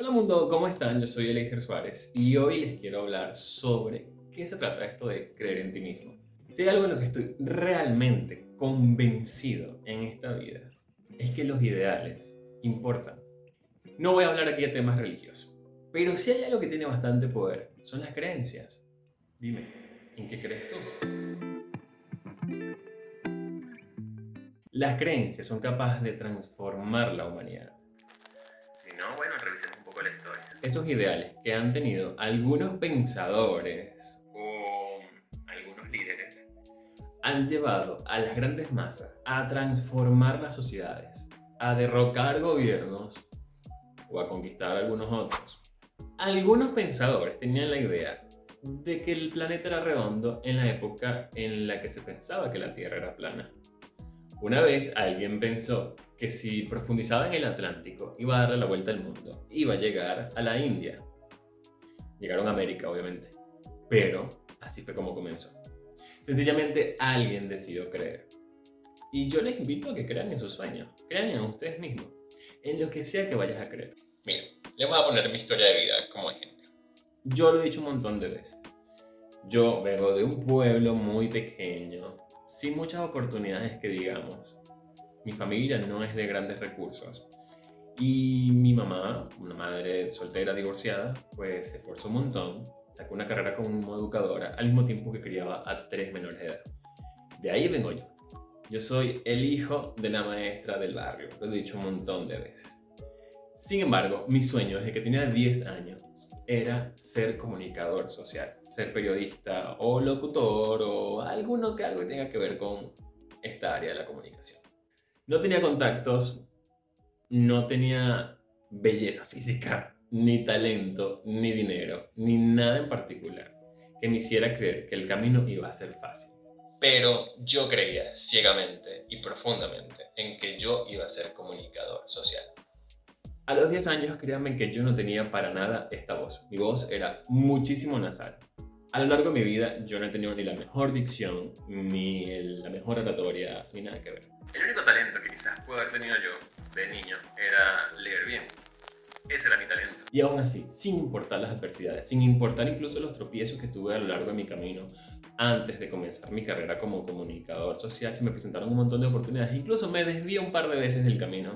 Hola mundo, ¿cómo están? Yo soy Eliezer Suárez y hoy les quiero hablar sobre qué se trata esto de creer en ti mismo. Si hay algo en lo que estoy realmente convencido en esta vida, es que los ideales importan. No voy a hablar aquí de temas religiosos, pero si hay algo que tiene bastante poder, son las creencias. Dime, ¿en qué crees tú? Las creencias son capaces de transformar la humanidad. Si no, bueno, Esos ideales que han tenido algunos pensadores o algunos líderes han llevado a las grandes masas a transformar las sociedades, a derrocar gobiernos o a conquistar algunos otros. Algunos pensadores tenían la idea de que el planeta era redondo en la época en la que se pensaba que la Tierra era plana. Una vez alguien pensó que si profundizaba en el Atlántico iba a darle la vuelta al mundo, iba a llegar a la India. Llegaron a América, obviamente, pero así fue como comenzó. Sencillamente alguien decidió creer. Y yo les invito a que crean en sus sueños, crean en ustedes mismos, en lo que sea que vayas a creer. Mira, le voy a poner mi historia de vida como ejemplo. Yo lo he dicho un montón de veces. Yo vengo de un pueblo muy pequeño, sin muchas oportunidades que digamos. Mi familia no es de grandes recursos. Y mi mamá, una madre soltera divorciada, pues se esforzó un montón, sacó una carrera como educadora al mismo tiempo que criaba a tres menores de edad. De ahí vengo yo. Yo soy el hijo de la maestra del barrio, lo he dicho un montón de veces. Sin embargo, mi sueño desde que tenía 10 años era ser comunicador social, ser periodista o locutor o alguno que algo tenga que ver con esta área de la comunicación. No tenía contactos, no tenía belleza física, ni talento, ni dinero, ni nada en particular que me hiciera creer que el camino iba a ser fácil. Pero yo creía ciegamente y profundamente en que yo iba a ser comunicador social. A los 10 años, créanme que yo no tenía para nada esta voz. Mi voz era muchísimo nasal. A lo largo de mi vida, yo no he tenido ni la mejor dicción, ni la mejor oratoria, ni nada que ver. El único talento que quizás puedo haber tenido yo de niño era leer bien. Ese era mi talento. Y aún así, sin importar las adversidades, sin importar incluso los tropiezos que tuve a lo largo de mi camino, antes de comenzar mi carrera como comunicador social, se me presentaron un montón de oportunidades. Incluso me desvié un par de veces del camino.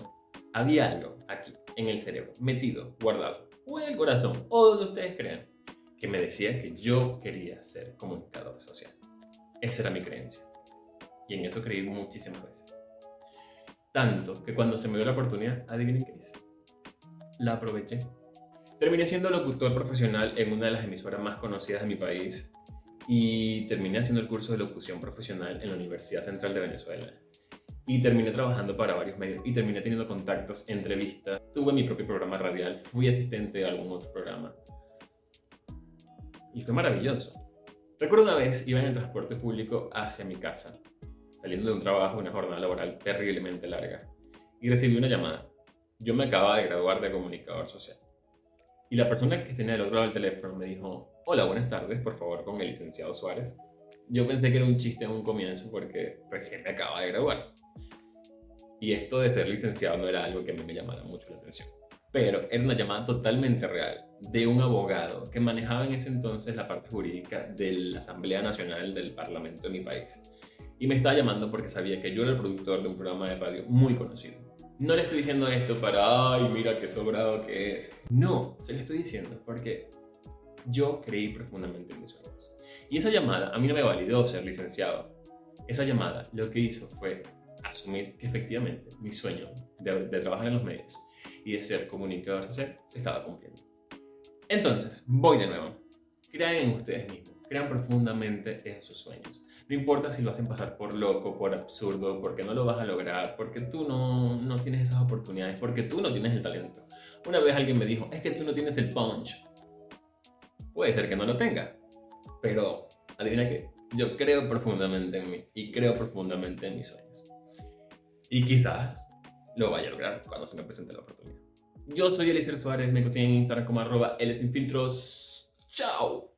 Había algo aquí en el cerebro, metido, guardado, o en el corazón, o donde ustedes crean, que me decía que yo quería ser comunicador social. Esa era mi creencia. Y en eso creí muchísimas veces. Tanto que cuando se me dio la oportunidad, adivinen qué hice. La aproveché. Terminé siendo locutor profesional en una de las emisoras más conocidas de mi país y terminé haciendo el curso de locución profesional en la Universidad Central de Venezuela y terminé trabajando para varios medios y terminé teniendo contactos, entrevistas. Tuve mi propio programa radial, fui asistente de algún otro programa. Y fue maravilloso. Recuerdo una vez iba en el transporte público hacia mi casa, saliendo de un trabajo, una jornada laboral terriblemente larga, y recibí una llamada. Yo me acababa de graduar de comunicador social. Y la persona que tenía al otro lado del teléfono me dijo, hola, buenas tardes, por favor, con el licenciado Suárez. Yo pensé que era un chiste en un comienzo porque recién me acaba de graduar. Y esto de ser licenciado no era algo que a mí me llamara mucho la atención. Pero era una llamada totalmente real de un abogado que manejaba en ese entonces la parte jurídica de la Asamblea Nacional del Parlamento de mi país. Y me estaba llamando porque sabía que yo era el productor de un programa de radio muy conocido. No le estoy diciendo esto para, ay, mira qué sobrado que es. No, se lo estoy diciendo porque yo creí profundamente en mis sueños. Y esa llamada a mí no me validó ser licenciado. Esa llamada lo que hizo fue asumir que efectivamente mi sueño de, trabajar en los medios y de ser comunicador social se estaba cumpliendo. Entonces, voy de nuevo. Crean en ustedes mismos, crean profundamente en sus sueños. No importa si lo hacen pasar por loco, por absurdo, porque no lo vas a lograr, porque tú no, no tienes esas oportunidades, porque tú no tienes el talento. Una vez alguien me dijo, es que tú no tienes el punch. Puede ser que no lo tenga, pero adivina qué, yo creo profundamente en mí y creo profundamente en mis sueños. Y quizás lo vaya a lograr cuando se me presente la oportunidad. Yo soy Eliezer Suárez, me consiguen en Instagram como arroba. ¡Chao!